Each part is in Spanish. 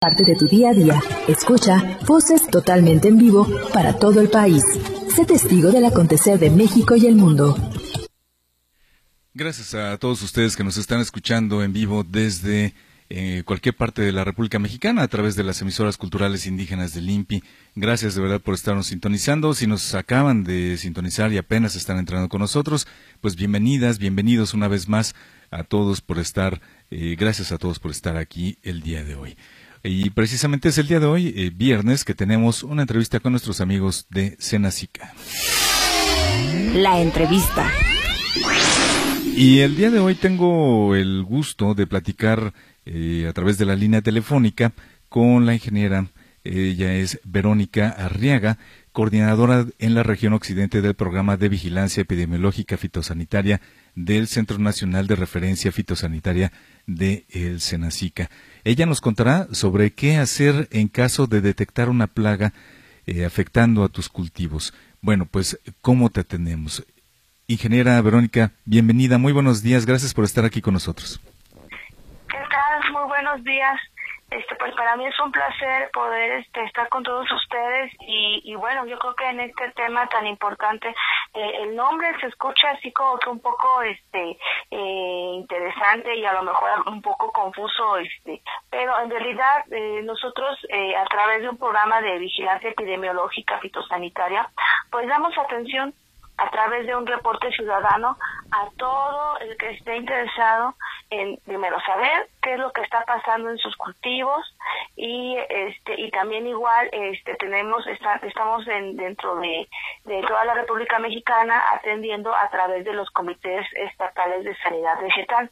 parte de tu día a día. Escucha voces totalmente en vivo para todo el país. Sé testigo del acontecer de México y el mundo. Gracias a todos ustedes que nos están escuchando en vivo desde eh, cualquier parte de la República Mexicana a través de las emisoras culturales indígenas del INPI. Gracias de verdad por estarnos sintonizando. Si nos acaban de sintonizar y apenas están entrando con nosotros, pues bienvenidas, bienvenidos una vez más a todos por estar, eh, gracias a todos por estar aquí el día de hoy. Y precisamente es el día de hoy, eh, viernes, que tenemos una entrevista con nuestros amigos de Senacica. La entrevista. Y el día de hoy tengo el gusto de platicar eh, a través de la línea telefónica con la ingeniera, ella es Verónica Arriaga, coordinadora en la región occidente del programa de vigilancia epidemiológica fitosanitaria del Centro Nacional de Referencia Fitosanitaria de El Senacica. Ella nos contará sobre qué hacer en caso de detectar una plaga eh, afectando a tus cultivos. Bueno, pues, ¿cómo te atendemos? Ingeniera Verónica, bienvenida, muy buenos días, gracias por estar aquí con nosotros. ¿Qué tal? Muy buenos días. Este, pues para mí es un placer poder este, estar con todos ustedes y, bueno, yo creo que en este tema tan importante eh, el nombre se escucha así como que un poco este eh, interesante y a lo mejor un poco confuso, este, pero en realidad eh, nosotros eh, a través de un programa de vigilancia epidemiológica fitosanitaria, pues damos atención a través de un reporte ciudadano a todo el que esté interesado en primero saber qué es lo que está pasando en sus cultivos y este y también igual este tenemos estamos en, dentro de, de toda la República Mexicana atendiendo a través de los comités estatales de sanidad vegetal.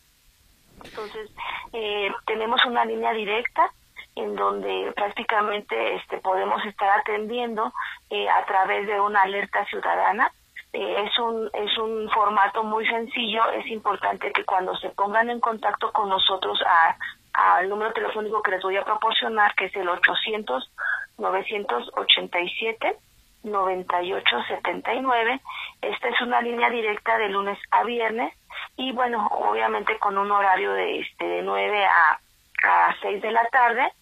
Entonces eh, tenemos una línea directa en donde prácticamente este podemos estar atendiendo eh, a través de una alerta ciudadana eh, es un es un formato muy sencillo. Es importante que cuando se pongan en contacto con nosotros a al número telefónico que les voy a proporcionar que es el 800 987 9879 esta es una línea directa de lunes a viernes. Y bueno obviamente con un horario de este de 9 a a 6 de la tarde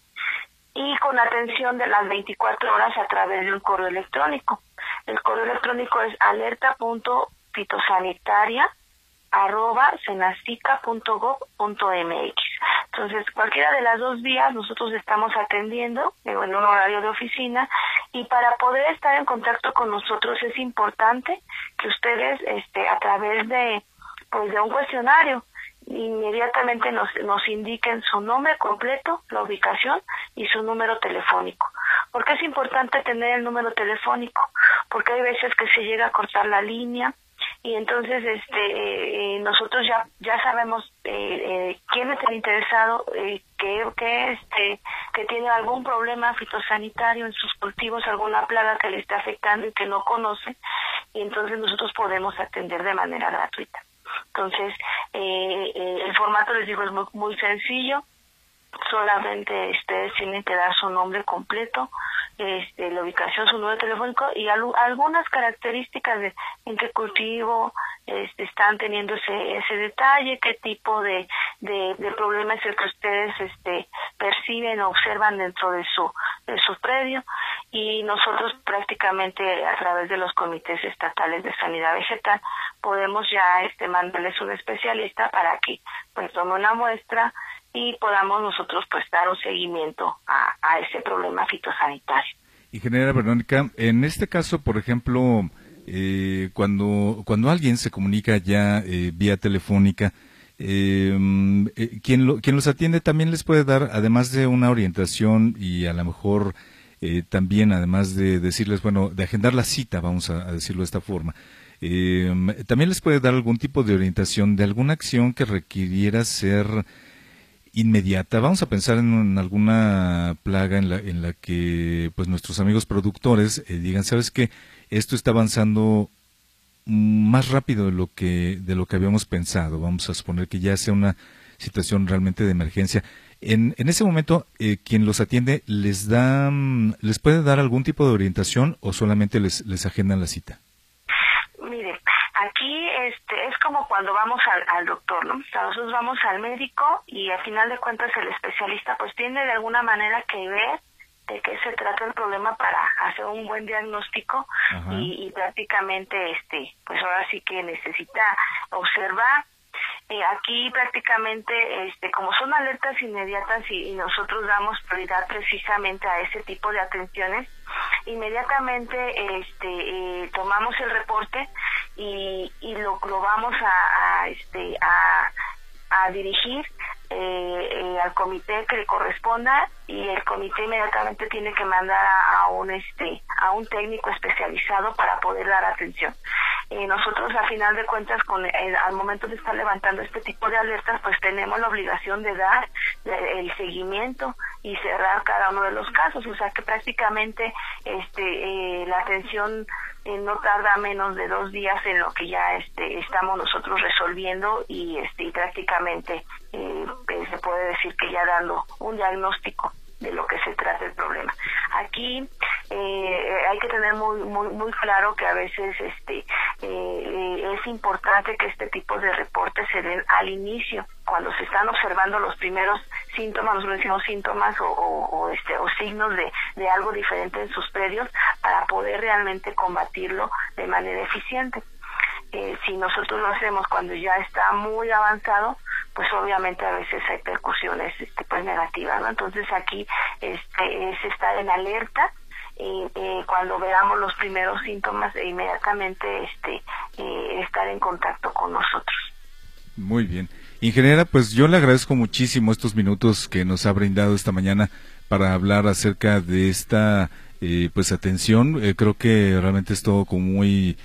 y con atención de las 24 horas a través de un correo electrónico. El correo electrónico es alerta.fitosanitaria arroba mx. Entonces, cualquiera de las dos vías nosotros estamos atendiendo en un horario de oficina y para poder estar en contacto con nosotros es importante que ustedes este a través de pues de un cuestionario inmediatamente nos, nos indiquen su nombre completo, la ubicación y su número telefónico. ¿Por qué es importante tener el número telefónico? Porque hay veces que se llega a cortar la línea y entonces este eh, nosotros ya ya sabemos eh, eh, quién es interesado eh, que que este que tiene algún problema fitosanitario en sus cultivos alguna plaga que le está afectando y que no conoce y entonces nosotros podemos atender de manera gratuita entonces eh, el formato les digo es muy, muy sencillo. Solamente ustedes tienen que dar su nombre completo, este, la ubicación, su número telefónico y algunas características de en qué cultivo este, están teniendo ese, ese detalle, qué tipo de, de, de problema es el que ustedes este, perciben o observan dentro de su, de su predio. Y nosotros prácticamente a través de los comités estatales de sanidad vegetal podemos ya este, mandarles un especialista para que pues tome una muestra y podamos nosotros pues dar un seguimiento a, ese problema fitosanitario. Ingeniera Verónica, en este caso, por ejemplo, eh, cuando, cuando alguien se comunica ya eh, vía telefónica, em, eh, quien, lo, quien los atiende también les puede dar, además de una orientación y a lo mejor eh, también, además de decirles, bueno, de agendar la cita, vamos a, a decirlo de esta forma, em, también les puede dar algún tipo de orientación de alguna acción que requiriera ser inmediata. Vamos a pensar en, alguna plaga en la, en la que pues nuestros amigos productores eh, digan, ¿sabes qué? Esto está avanzando más rápido de lo que de lo que habíamos pensado. Vamos a suponer que ya sea una situación realmente de emergencia. En, ese momento, eh, quien los atiende les da, les puede dar algún tipo de orientación o solamente les les agendan la cita. Aquí este es como cuando vamos al, doctor, ¿no? nosotros vamos al médico y al final de cuentas el especialista pues tiene de alguna manera que ver de qué se trata el problema para hacer un buen diagnóstico y, y, prácticamente este pues ahora sí que necesita observar eh, aquí prácticamente este como son alertas inmediatas y, nosotros damos prioridad precisamente a ese tipo de atenciones inmediatamente este eh, tomamos el reporte y, y lo, lo vamos a, a este a, a dirigir eh, eh, al comité que le corresponda y el comité inmediatamente tiene que mandar a, un este a un técnico especializado para poder dar atención eh, nosotros a final de cuentas con al momento de estar levantando este tipo de alertas pues tenemos la obligación de dar el seguimiento y cerrar cada uno de los casos o sea que prácticamente este la atención eh, no tarda menos de dos días en lo que ya este, estamos nosotros resolviendo y, este, prácticamente eh, pues, se puede decir que ya dando un diagnóstico de lo que se trata el problema. Aquí eh, hay que tener muy, muy, muy claro que a veces este, es importante que este tipo de reportes se den al inicio, cuando se están observando los primeros síntomas, nosotros decimos síntomas o, o, este, o signos de, de algo diferente en sus predios para poder realmente combatirlo de manera eficiente. Eh, si nosotros lo hacemos cuando ya está muy avanzado, pues obviamente a veces hay percusiones este, pues negativas, ¿no? Entonces aquí este, es estar en alerta eh, cuando veamos los primeros síntomas e inmediatamente este, eh, estar en contacto con nosotros. Muy bien. Ingeniera, pues yo le agradezco muchísimo estos minutos que nos ha brindado esta mañana para hablar acerca de esta eh, pues atención. Eh, creo que realmente es todo como muy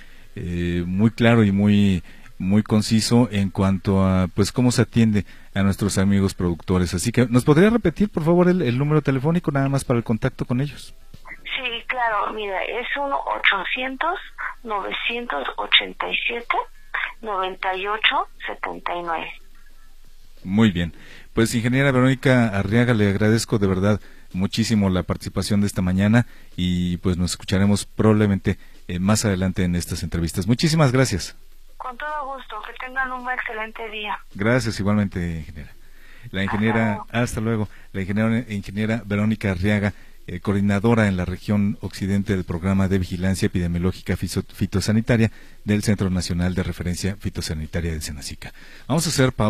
muy claro y muy muy conciso en cuanto a pues cómo se atiende a nuestros amigos productores. Así que nos podría repetir por favor el, número telefónico nada más para el contacto con ellos. Sí, claro. Mira, es 1 800 987 9879. Muy bien. Pues ingeniera Verónica Arriaga, le agradezco de verdad muchísimo la participación de esta mañana y pues nos escucharemos probablemente eh, más adelante en estas entrevistas. Muchísimas gracias. Con todo gusto, que tengan un excelente día. Gracias igualmente, ingeniera. La ingeniera, hasta luego, la ingeniera, ingeniera Verónica Arriaga eh, coordinadora en la región occidente del programa de vigilancia epidemiológica fitosanitaria del Centro Nacional de Referencia Fitosanitaria de Senacica. Vamos a hacer